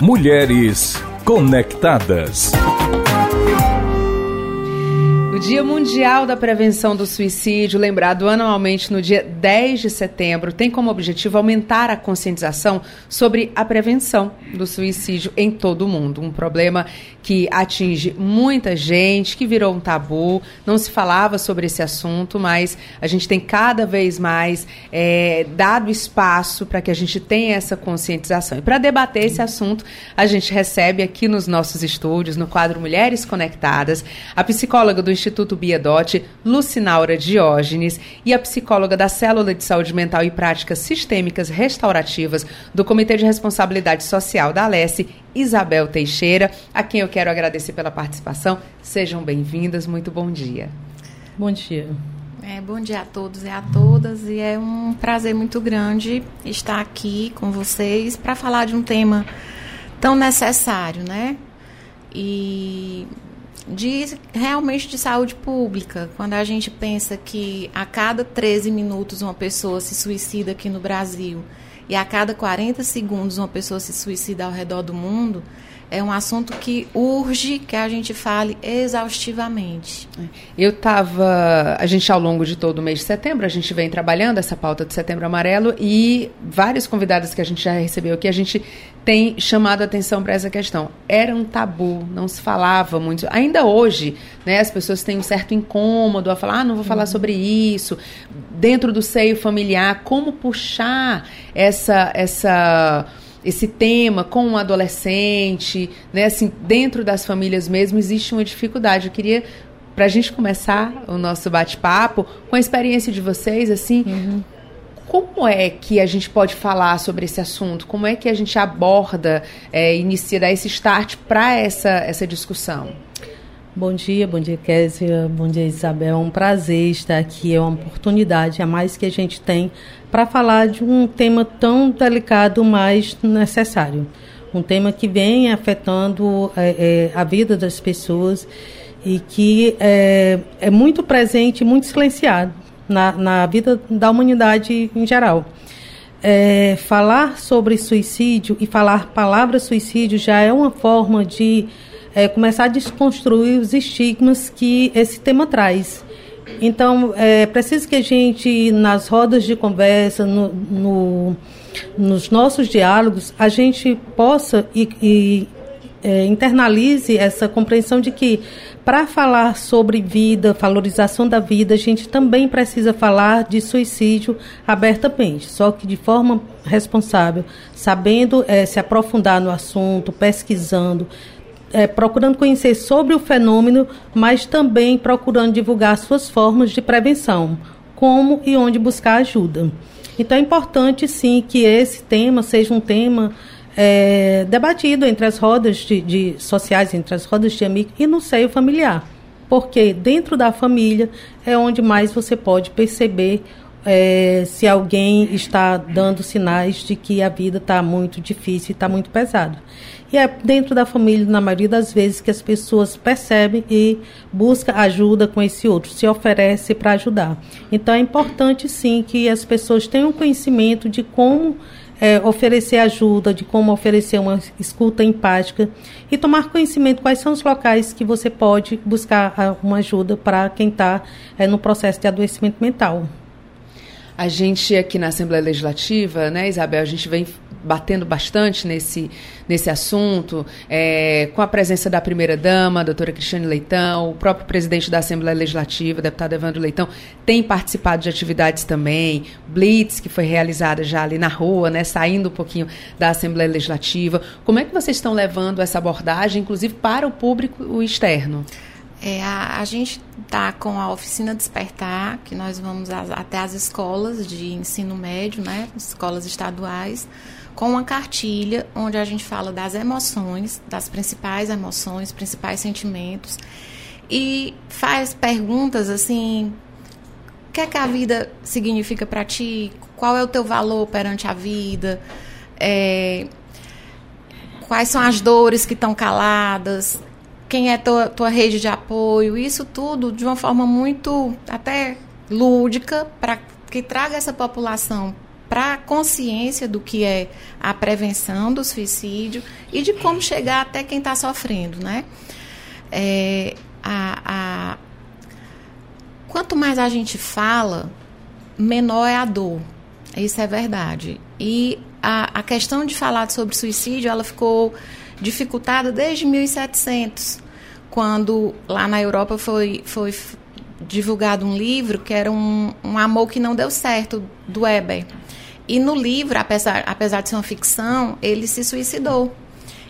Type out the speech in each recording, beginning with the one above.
Mulheres Conectadas. O Dia Mundial da Prevenção do Suicídio, lembrado anualmente no dia 10 de setembro, tem como objetivo aumentar a conscientização sobre a prevenção do suicídio em todo o mundo. Um problema que atinge muita gente, que virou um tabu, não se falava sobre esse assunto, mas a gente tem cada vez mais é, dado espaço para que a gente tenha essa conscientização. E para debater esse assunto, a gente recebe aqui nos nossos estúdios, no quadro Mulheres Conectadas, a psicóloga do Instituto Instituto Biadote, Lucinaura Diógenes, e a psicóloga da Célula de Saúde Mental e Práticas Sistêmicas Restaurativas do Comitê de Responsabilidade Social da Alesse, Isabel Teixeira, a quem eu quero agradecer pela participação. Sejam bem-vindas, muito bom dia. Bom dia. É, bom dia a todos e a todas, e é um prazer muito grande estar aqui com vocês para falar de um tema tão necessário, né? E de realmente de saúde pública. Quando a gente pensa que a cada 13 minutos uma pessoa se suicida aqui no Brasil e a cada 40 segundos uma pessoa se suicida ao redor do mundo, é um assunto que urge que a gente fale exaustivamente. Eu estava, a gente ao longo de todo o mês de setembro, a gente vem trabalhando essa pauta de Setembro Amarelo e vários convidados que a gente já recebeu aqui, a gente tem chamado a atenção para essa questão. Era um tabu, não se falava muito. Ainda hoje, né, as pessoas têm um certo incômodo a falar, ah, não vou falar uhum. sobre isso. Dentro do seio familiar, como puxar essa essa esse tema com um adolescente, né? Assim, dentro das famílias mesmo existe uma dificuldade. Eu queria para a gente começar o nosso bate-papo com a experiência de vocês, assim, uhum. Como é que a gente pode falar sobre esse assunto? Como é que a gente aborda, é, inicia, dar esse start para essa, essa discussão? Bom dia, bom dia, Késia, bom dia, Isabel. É um prazer estar aqui, é uma oportunidade a mais que a gente tem para falar de um tema tão delicado, mas necessário. Um tema que vem afetando é, é, a vida das pessoas e que é, é muito presente, muito silenciado na, na vida da humanidade em geral. É, falar sobre suicídio e falar palavra suicídio já é uma forma de é, começar a desconstruir os estigmas que esse tema traz. Então, é preciso que a gente, nas rodas de conversa, no, no nos nossos diálogos, a gente possa e, e é, internalize essa compreensão de que para falar sobre vida, valorização da vida, a gente também precisa falar de suicídio abertamente, só que de forma responsável, sabendo é, se aprofundar no assunto, pesquisando, é, procurando conhecer sobre o fenômeno, mas também procurando divulgar suas formas de prevenção, como e onde buscar ajuda. Então é importante sim que esse tema seja um tema é, debatido entre as rodas de, de, sociais, entre as rodas de amigos e no seio familiar. Porque dentro da família é onde mais você pode perceber é, se alguém está dando sinais de que a vida está muito difícil está muito pesada. E é dentro da família, na maioria das vezes, que as pessoas percebem e buscam ajuda com esse outro, se oferece para ajudar. Então é importante sim que as pessoas tenham conhecimento de como é, oferecer ajuda, de como oferecer uma escuta empática e tomar conhecimento quais são os locais que você pode buscar ah, uma ajuda para quem está é, no processo de adoecimento mental. A gente aqui na Assembleia Legislativa, né, Isabel, a gente vem batendo bastante nesse, nesse assunto, é, com a presença da primeira-dama, a doutora Cristiane Leitão, o próprio presidente da Assembleia Legislativa, deputado Evandro Leitão, tem participado de atividades também, Blitz, que foi realizada já ali na rua, né, saindo um pouquinho da Assembleia Legislativa. Como é que vocês estão levando essa abordagem, inclusive para o público externo? É, a, a, gente está com a oficina Despertar, que nós vamos a, até as escolas de ensino médio, né, escolas estaduais, com uma cartilha onde a gente fala das emoções, das principais emoções, principais sentimentos e faz perguntas assim: o que é que a vida significa para ti? Qual é o teu valor perante a vida? É, quais são as dores que estão caladas? Quem é tua, tua rede de apoio? Isso tudo de uma forma muito até lúdica para que traga essa população para a consciência do que é a prevenção do suicídio e de como chegar até quem está sofrendo, né? É, a, a, quanto mais a gente fala, menor é a dor. Isso é verdade. E a, a questão de falar sobre suicídio, ela ficou dificultada desde 1700, quando lá na Europa foi, foi divulgado um livro que era um, um amor que não deu certo, do Weber. E no livro, apesar, apesar de ser uma ficção, ele se suicidou.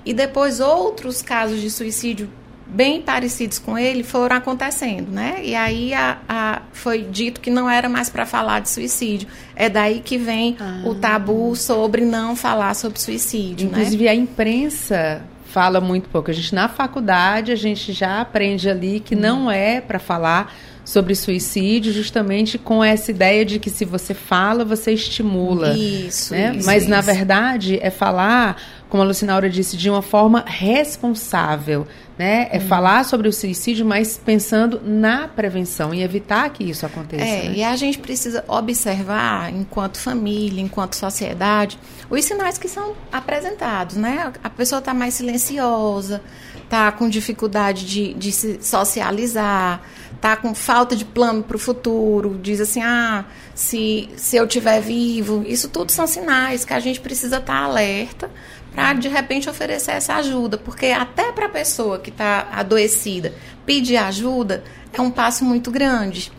E depois outros casos de suicídio bem parecidos com ele foram acontecendo, né? E aí a, a, foi dito que não era mais para falar de suicídio. É daí que vem ah. o tabu sobre não falar sobre suicídio, né? Inclusive né? a imprensa fala muito pouco. A gente na faculdade a gente já aprende ali que hum. não é para falar sobre suicídio, justamente com essa ideia de que se você fala, você estimula. Isso. Né? isso Mas isso. na verdade é falar, como a Lucinaura disse, de uma forma responsável né? É hum. falar sobre o suicídio, mas pensando na prevenção e evitar que isso aconteça. É, né? e a gente precisa observar, enquanto família, enquanto sociedade, os sinais que são apresentados, né? A pessoa está mais silenciosa, está com dificuldade de, de se socializar, está com falta de plano para o futuro, diz assim, ah, se, se eu estiver vivo, isso tudo são sinais que a gente precisa estar tá alerta para de repente oferecer essa ajuda, porque até para a pessoa que está adoecida pedir ajuda é um passo muito grande.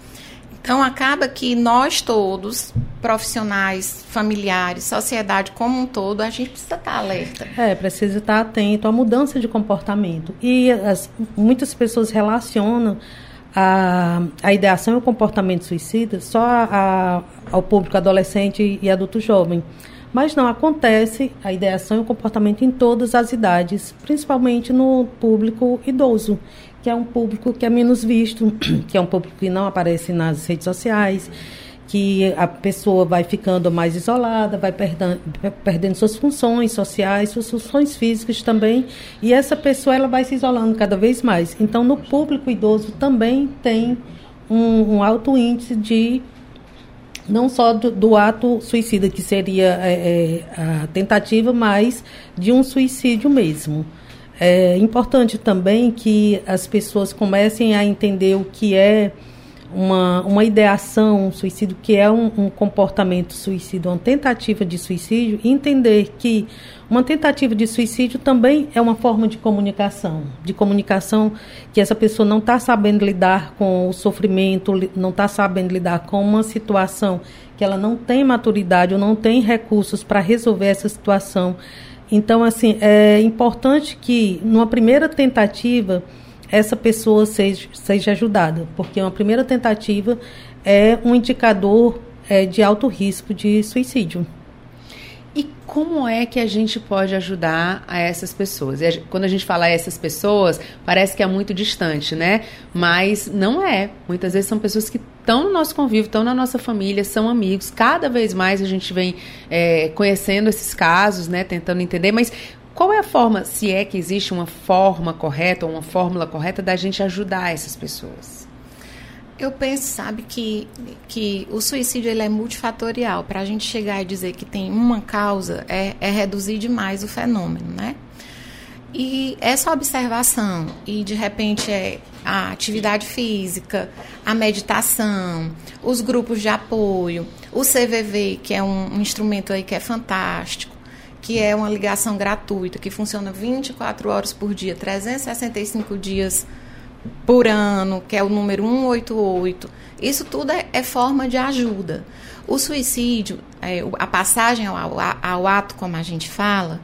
Então acaba que nós todos, profissionais, familiares, sociedade como um todo, a gente precisa estar tá alerta. É, precisa estar tá atento à mudança de comportamento. E as, muitas pessoas relacionam a, a ideação e o comportamento suicida só a, ao público adolescente e adulto jovem. Mas não acontece a ideação e o comportamento em todas as idades, principalmente no público idoso, que é um público que é menos visto, que é um público que não aparece nas redes sociais, que a pessoa vai ficando mais isolada, vai perdendo, perdendo suas funções sociais, suas funções físicas também, e essa pessoa ela vai se isolando cada vez mais. Então, no público idoso também tem um, um alto índice de não só do, do, ato suicida, que seria é, é, a tentativa, mas de um suicídio mesmo. É importante também que as pessoas comecem a entender o que é uma, uma ideação, um suicídio, que é um, um comportamento suicida, uma tentativa de suicídio, e entender que uma tentativa de suicídio também é uma forma de comunicação, de comunicação que essa pessoa não está sabendo lidar com o sofrimento, não está sabendo lidar com uma situação que ela não tem maturidade ou não tem recursos para resolver essa situação. Então, assim, é importante que numa primeira tentativa essa pessoa seja, seja ajudada, porque uma primeira tentativa é um indicador é, de alto risco de suicídio. E como é que a gente pode ajudar a essas pessoas? Quando a gente fala a essas pessoas, parece que é muito distante, né? Mas não é. Muitas vezes são pessoas que estão no nosso convívio, estão na nossa família, são amigos. Cada vez mais a gente vem é, conhecendo esses casos, né? Tentando entender. Mas qual é a forma, se é que existe uma forma correta ou uma fórmula correta da gente ajudar essas pessoas? Eu penso, sabe, que, que o suicídio ele é multifatorial. Para a gente chegar e dizer que tem uma causa, é, é reduzir demais o fenômeno, né? E essa observação, e de repente é a atividade física, a meditação, os grupos de apoio, o CVV, que é um, um instrumento aí que é fantástico, que é uma ligação gratuita, que funciona 24 horas por dia, 365 dias por ano, que é o número 188. Isso tudo é, é forma de ajuda. O suicídio, é, a passagem ao, ao, ato, como a gente fala,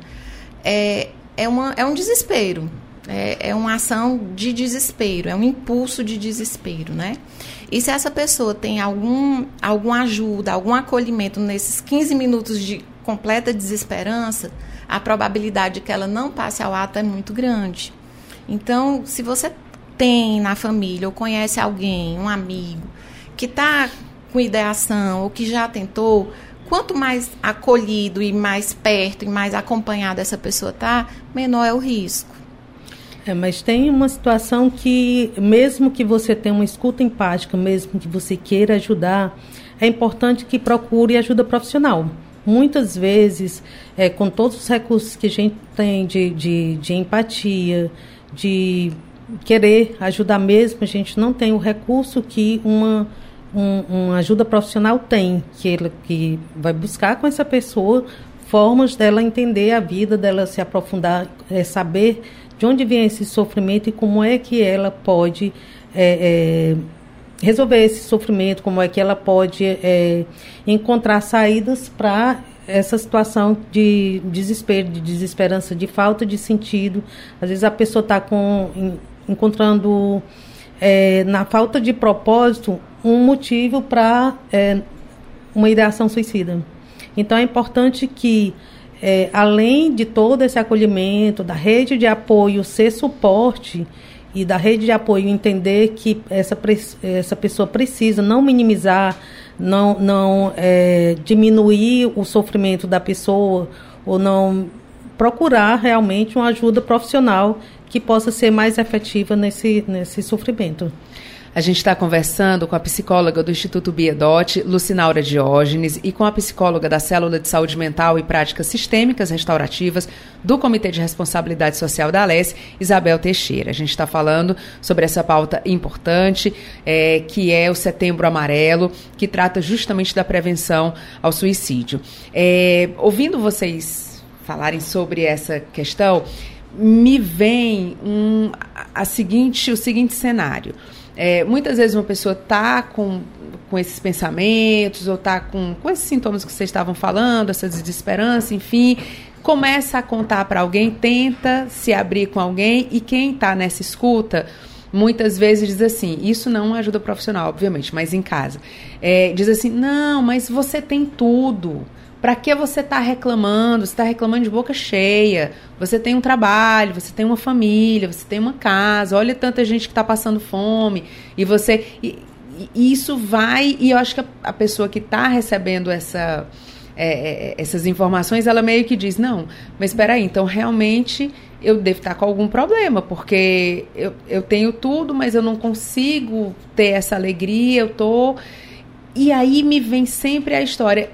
é, é, uma, é um desespero. É, é uma ação de desespero, é um impulso de desespero, né? E se essa pessoa tem algum, alguma ajuda, algum acolhimento nesses 15 minutos de completa desesperança, a probabilidade de que ela não passe ao ato é muito grande. Então, se você tem na família ou conhece alguém, um amigo, que está com ideação ou que já tentou, quanto mais acolhido e mais perto e mais acompanhado essa pessoa está, menor é o risco. É, mas tem uma situação que, mesmo que você tenha uma escuta empática, mesmo que você queira ajudar, é importante que procure ajuda profissional muitas vezes, é, com todos os recursos que a gente tem de, de, de empatia, de querer ajudar mesmo, a gente não tem o recurso que uma, um, uma ajuda profissional tem, que, ele, que vai buscar com essa pessoa formas dela entender a vida, dela se aprofundar, é, saber de onde vem esse sofrimento e como é que ela pode é, é, resolver esse sofrimento, como é que ela pode é, encontrar saídas para essa situação de desespero, de desesperança, de falta de sentido. Às vezes a pessoa está encontrando é, na falta de propósito um motivo para é, uma ideação suicida. Então é importante que é, além de todo esse acolhimento, da rede de apoio ser suporte e da rede de apoio entender que essa, essa pessoa precisa não minimizar, não, não é, diminuir o sofrimento da pessoa ou não procurar realmente uma ajuda profissional que possa ser mais efetiva nesse, nesse sofrimento. A gente está conversando com a psicóloga do Instituto Biedote, Lucinaura Diógenes, e com a psicóloga da Célula de Saúde Mental e Práticas Sistêmicas Restaurativas do Comitê de Responsabilidade Social da ALES, Isabel Teixeira. A gente está falando sobre essa pauta importante, é, que é o Setembro Amarelo, que trata justamente da prevenção ao suicídio. É, ouvindo vocês falarem sobre essa questão, me vem um, a seguinte, o seguinte cenário. É, muitas vezes uma pessoa está com, com esses pensamentos ou está com, com esses sintomas que vocês estavam falando, essa desesperança, enfim, começa a contar para alguém, tenta se abrir com alguém e quem está nessa escuta muitas vezes diz assim: isso não ajuda profissional, obviamente, mas em casa. É, diz assim: não, mas você tem tudo. Para que você está reclamando? Você está reclamando de boca cheia. Você tem um trabalho, você tem uma família, você tem uma casa. Olha tanta gente que está passando fome. E você. E, e isso vai. E eu acho que a, a pessoa que está recebendo essa. É, é, essas informações, ela meio que diz, não, mas espera aí, então realmente eu devo estar com algum problema, porque eu, eu tenho tudo, mas eu não consigo ter essa alegria, eu tô... E aí me vem sempre a história,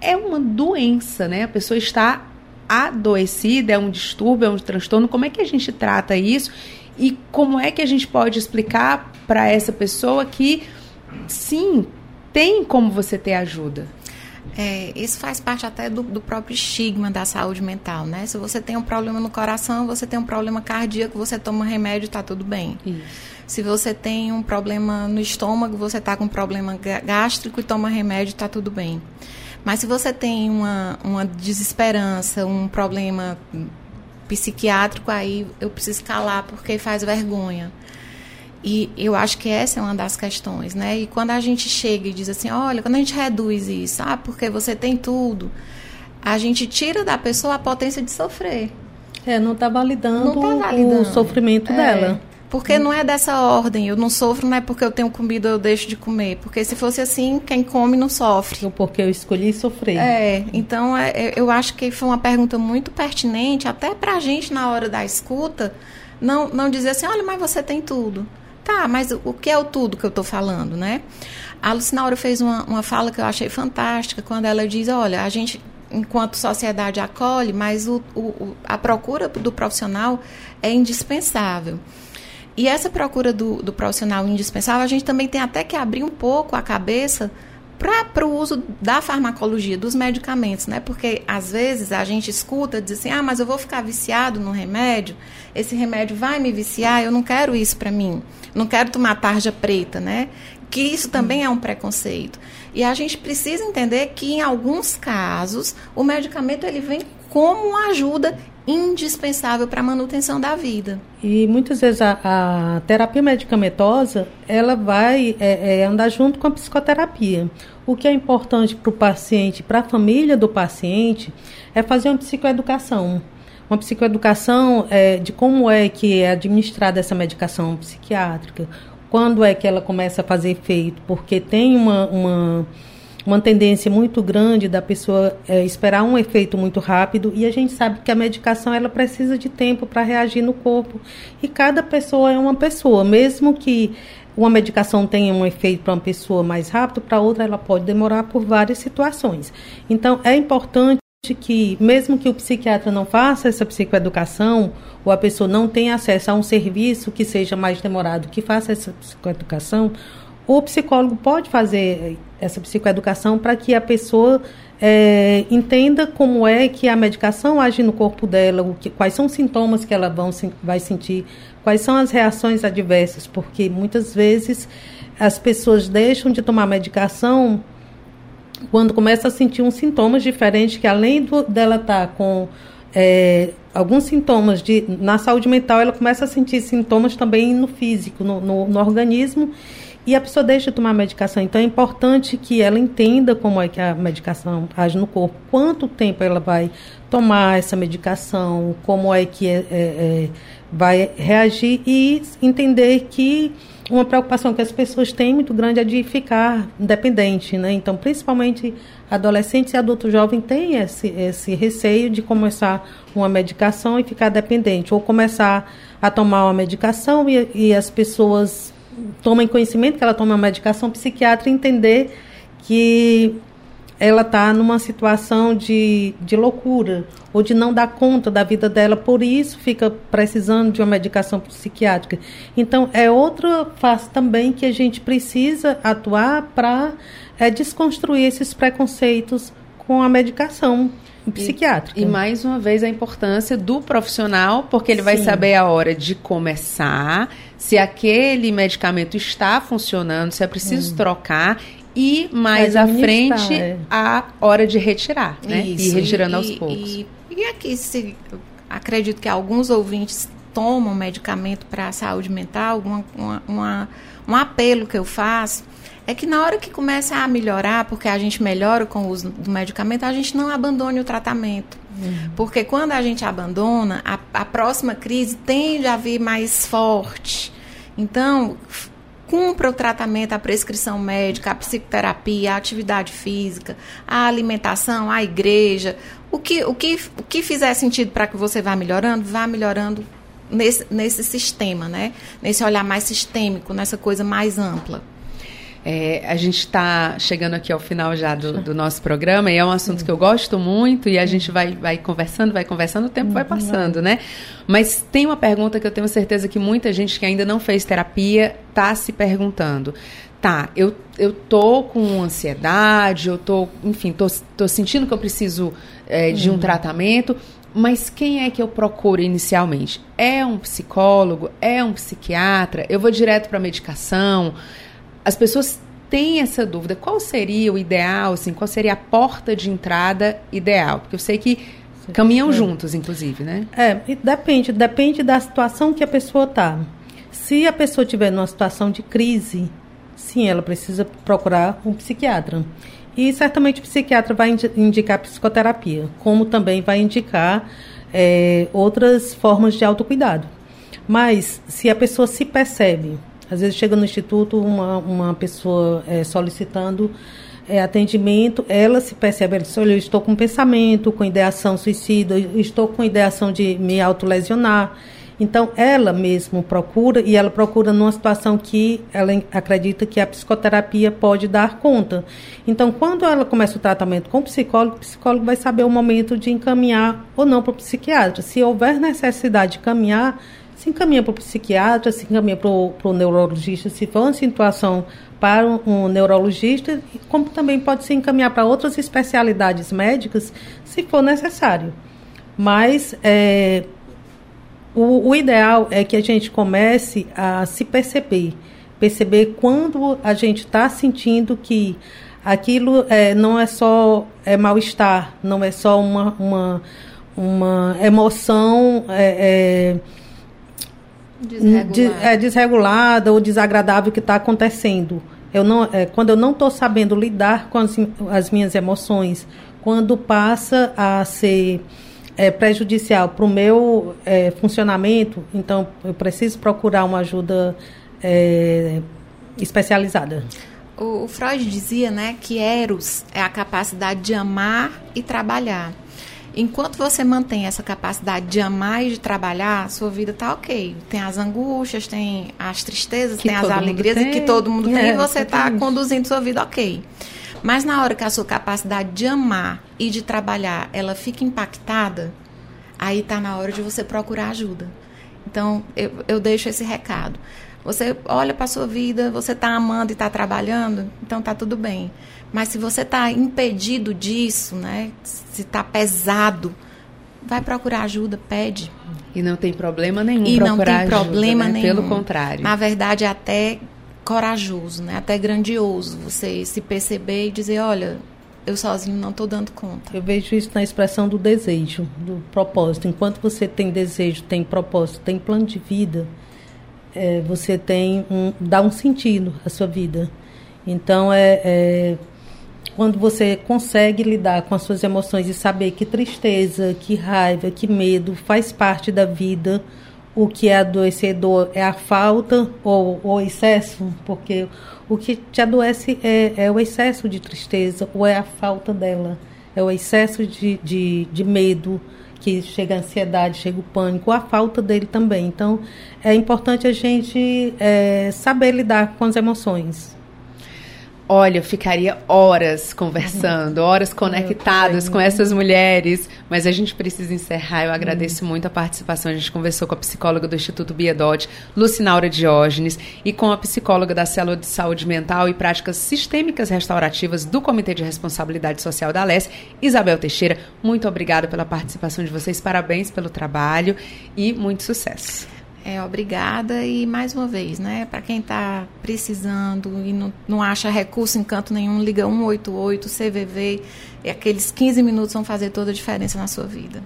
é uma doença, né? A pessoa está adoecida, é um distúrbio, é um transtorno. Como é que a gente trata isso? E como é que a gente pode explicar para essa pessoa que, sim, tem como você ter ajuda? É, isso faz parte até do, do, próprio estigma da saúde mental, né? Se você tem um problema no coração, você tem um problema cardíaco, você toma remédio, está tudo bem. Isso. Se você tem um problema no estômago, você está com um problema gástrico e toma remédio, está tudo bem. Mas se você tem uma, uma desesperança, um problema psiquiátrico, aí eu preciso calar porque faz vergonha. E eu acho que essa é uma das questões, né? E quando a gente chega e diz assim, olha, quando a gente reduz isso, ah, porque você tem tudo, a gente tira da pessoa a potência de sofrer. É, não está validando, tá validando, o sofrimento é. dela. Porque não é dessa ordem. Eu não sofro não é porque eu tenho comida eu deixo de comer. Porque se fosse assim, quem come não sofre. Ou porque eu escolhi sofrer. É, então é, é eu acho que foi uma pergunta muito pertinente, até pra gente na hora da escuta, não, não dizer assim, olha, mas você tem tudo. Tá, mas o que é o tudo que eu estou falando, né? A Lucinaura fez uma, uma fala que eu achei fantástica, quando ela diz, olha, a gente enquanto sociedade acolhe, mas o, o, a procura do profissional é indispensável. E essa procura do, do profissional indispensável, a gente também tem até que abrir um pouco a cabeça para o uso da farmacologia, dos medicamentos, né? Porque às vezes a gente escuta, diz assim, ah, mas eu vou ficar viciado no remédio, esse remédio vai me viciar, eu não quero isso para mim, não quero tomar tarja preta, né? Que isso também é um preconceito. E a gente precisa entender que em alguns casos o medicamento ele vem como ajuda indispensável para a manutenção da vida. E muitas vezes a, a terapia medicamentosa ela vai é, é, andar junto com a psicoterapia. O que é importante para o paciente, para a família do paciente, é fazer uma psicoeducação. Uma psicoeducação é, de como é que é administrada essa medicação psiquiátrica, quando é que ela começa a fazer efeito, porque tem uma, uma uma tendência muito grande da pessoa é, esperar um efeito muito rápido e a gente sabe que a medicação ela precisa de tempo para reagir no corpo e cada pessoa é uma pessoa mesmo que uma medicação tem um efeito para uma pessoa mais rápido, para outra ela pode demorar por várias situações. Então, é importante que, mesmo que o psiquiatra não faça essa psicoeducação, ou a pessoa não tenha acesso a um serviço que seja mais demorado, que faça essa psicoeducação, o psicólogo pode fazer essa psicoeducação para que a pessoa é, entenda como é que a medicação age no corpo dela, o que, quais são os sintomas que ela vão, vai sentir, quais são as reações adversas, porque muitas vezes as pessoas deixam de tomar medicação quando começa a sentir uns sintomas diferentes, que além do, dela estar tá com é, alguns sintomas de, na saúde mental, ela começa a sentir sintomas também no físico, no, no, no organismo, e a pessoa deixa de tomar a medicação. Então é importante que ela entenda como é que a medicação age no corpo, quanto tempo ela vai tomar essa medicação, como é que é, é, é vai reagir e entender que uma preocupação que as pessoas têm muito grande é de ficar dependente, né? Então, principalmente adolescentes e adultos jovens têm esse, esse receio de começar uma medicação e ficar dependente, ou começar a tomar uma medicação e, e as pessoas tomem conhecimento que ela toma uma medicação psiquiátrica e entender que ela está numa situação de, de loucura ou de não dar conta da vida dela, por isso fica precisando de uma medicação psiquiátrica. Então, é outra face também que a gente precisa atuar para é, desconstruir esses preconceitos com a medicação psiquiátrica. E, e, mais uma vez a importância do profissional, porque ele Sim. vai saber a hora de começar, se aquele medicamento está funcionando, se é preciso hum. trocar e mais à frente é. a hora de retirar, né? Isso, e retirando e, aos poucos. E, e aqui se, acredito que alguns ouvintes tomam medicamento para a saúde mental, uma, uma, uma, um apelo que eu faço é que na hora que começa a melhorar, porque a gente melhora com o uso do medicamento, a gente não abandone o tratamento. Uhum. Porque quando a gente abandona, a, a próxima crise tende a vir mais forte. Então, cumpra o tratamento, a prescrição médica, a psicoterapia, a atividade física, a alimentação, a igreja. O que, o que, o que fizer sentido para que você vá melhorando, vá melhorando nesse, nesse sistema, né? Nesse olhar mais sistêmico, nessa coisa mais ampla. É, a gente está chegando aqui ao final já do, do, nosso programa e é um assunto que eu gosto muito e a gente vai, vai conversando, vai conversando, o tempo vai passando, né? Mas tem uma pergunta que eu tenho certeza que muita gente que ainda não fez terapia está se perguntando. Tá, eu, eu tô com ansiedade, eu tô, enfim, tô, tô sentindo que eu preciso é, de um uhum. tratamento, mas quem é que eu procuro inicialmente? É um psicólogo? É um psiquiatra? Eu vou direto para medicação? as pessoas têm essa dúvida. Qual seria o ideal, assim, qual seria a porta de entrada ideal? Porque eu sei que caminham é. juntos, inclusive, né? É, depende, depende da situação que a pessoa está. Se a pessoa estiver numa situação de crise, sim, ela precisa procurar um psiquiatra. E certamente o psiquiatra vai indicar psicoterapia, como também vai indicar é, outras formas de autocuidado. Mas se a pessoa se percebe às vezes chega no instituto uma, uma pessoa é, solicitando é, atendimento, ela se percebe, ela diz, olha, eu estou com pensamento, com ideação suicida, estou com ideação de me autolesionar. Então, ela mesmo procura, e ela procura numa situação que ela acredita que a psicoterapia pode dar conta. Então, quando ela começa o tratamento com o psicólogo, o psicólogo vai saber o momento de encaminhar ou não para o psiquiatra. Se houver necessidade de caminhar, se encaminha para o psiquiatra, se encaminha para o neurologista, se for uma situação para um, um neurologista, como também pode se encaminhar para outras especialidades médicas, se for necessário. Mas é, o, o ideal é que a gente comece a se perceber, perceber quando a gente está sentindo que aquilo é, não é só é mal-estar, não é só uma, uma, uma emoção. É, é é, desregulada ou desagradável que está acontecendo. Eu não, é, quando eu não estou sabendo lidar com as, as, minhas emoções, quando passa a ser é, prejudicial para o meu é, funcionamento, então eu preciso procurar uma ajuda é, especializada. O, o Freud dizia né, que Eros é a capacidade de amar e trabalhar. Enquanto você mantém essa capacidade de amar e de trabalhar, sua vida tá ok. Tem as angústias, tem as tristezas, tem as alegrias tem. que todo mundo é, tem e você está tá conduzindo sua vida ok. Mas na hora que a sua capacidade de amar e de trabalhar, ela fica impactada, aí está na hora de você procurar ajuda. Então, eu, eu deixo esse recado. Você olha para a sua vida, você está amando e está trabalhando, então está tudo bem. Mas se você está impedido disso, né? Se está pesado, vai procurar ajuda, pede. E não tem problema nenhum e procurar não tem ajuda, problema né? nenhum. Pelo contrário. Na verdade, até corajoso, né? Até grandioso você se perceber e dizer, olha, eu sozinho não estou dando conta. Eu vejo isso na expressão do desejo, do propósito. Enquanto você tem desejo, tem propósito, tem plano de vida, é, você tem um, dá um sentido à sua vida. Então é, é quando você consegue lidar com as suas emoções e saber que tristeza, que raiva, que medo faz parte da vida, o que é adoecedor é a falta ou o excesso, porque o que te adoece é, é, o excesso de tristeza ou é a falta dela, é o excesso de, de, de medo, que chega a ansiedade, chega o pânico, a falta dele também. Então, é importante a gente é, saber lidar com as emoções. Olha, eu ficaria horas conversando, horas conectadas com essas mulheres, mas a gente precisa encerrar. Eu agradeço muito a participação. A gente conversou com a psicóloga do Instituto Biedot, Lucinaura Diógenes, e com a psicóloga da Célula de Saúde Mental e Práticas Sistêmicas Restaurativas do Comitê de Responsabilidade Social da LES, Isabel Teixeira. Muito obrigada pela participação de vocês, parabéns pelo trabalho e muito sucesso. É, obrigada e mais uma vez, né, para quem está precisando e não, não acha recurso em canto nenhum, liga 188 CVV e aqueles 15 minutos vão fazer toda a diferença na sua vida.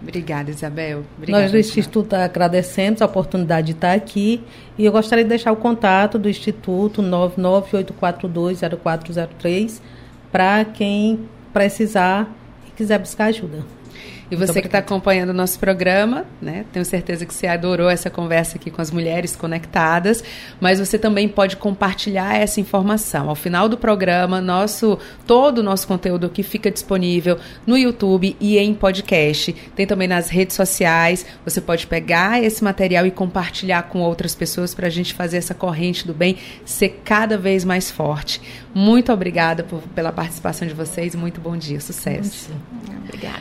Obrigada, Isabel. Obrigada, Nós do Instituto agradecemos a oportunidade de estar aqui e eu gostaria de deixar o contato do Instituto 998420403 para quem precisar e quiser buscar ajuda. E você que está acompanhando o nosso programa, né? Tenho certeza que você adorou essa conversa aqui com as mulheres conectadas, mas você também pode compartilhar essa informação. Ao final do programa, nosso todo o nosso conteúdo aqui fica disponível no YouTube e em podcast. Tem também nas redes sociais. Você pode pegar esse material e compartilhar com outras pessoas para a gente fazer essa corrente do bem ser cada vez mais forte. Muito obrigada por, pela participação de vocês. Muito bom dia, sucesso. Obrigada.